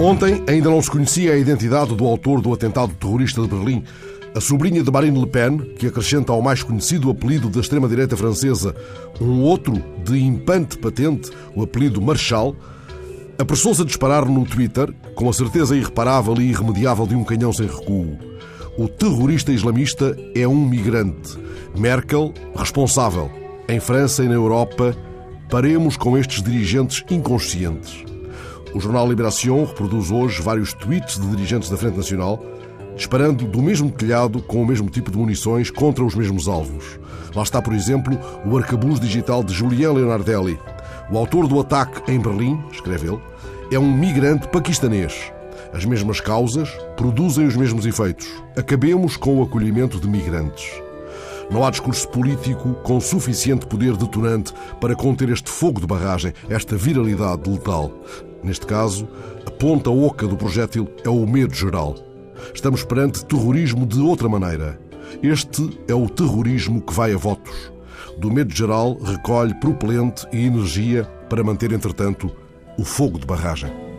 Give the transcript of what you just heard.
Ontem ainda não se conhecia a identidade do autor do atentado terrorista de Berlim. A sobrinha de Marine Le Pen, que acrescenta ao mais conhecido apelido da extrema-direita francesa um outro de impante patente, o apelido Marshal, apressou-se a disparar no Twitter, com a certeza irreparável e irremediável de um canhão sem recuo. O terrorista islamista é um migrante. Merkel, responsável. Em França e na Europa, paremos com estes dirigentes inconscientes. O jornal Liberación reproduz hoje vários tweets de dirigentes da Frente Nacional disparando do mesmo telhado com o mesmo tipo de munições contra os mesmos alvos. Lá está, por exemplo, o arcabuz digital de Julien Leonardelli. O autor do ataque em Berlim, escreve ele, é um migrante paquistanês. As mesmas causas produzem os mesmos efeitos. Acabemos com o acolhimento de migrantes. Não há discurso político com suficiente poder detonante para conter este fogo de barragem, esta viralidade letal. Neste caso, a ponta oca do projétil é o medo geral. Estamos perante terrorismo de outra maneira. Este é o terrorismo que vai a votos. Do medo geral recolhe propelente e energia para manter, entretanto, o fogo de barragem.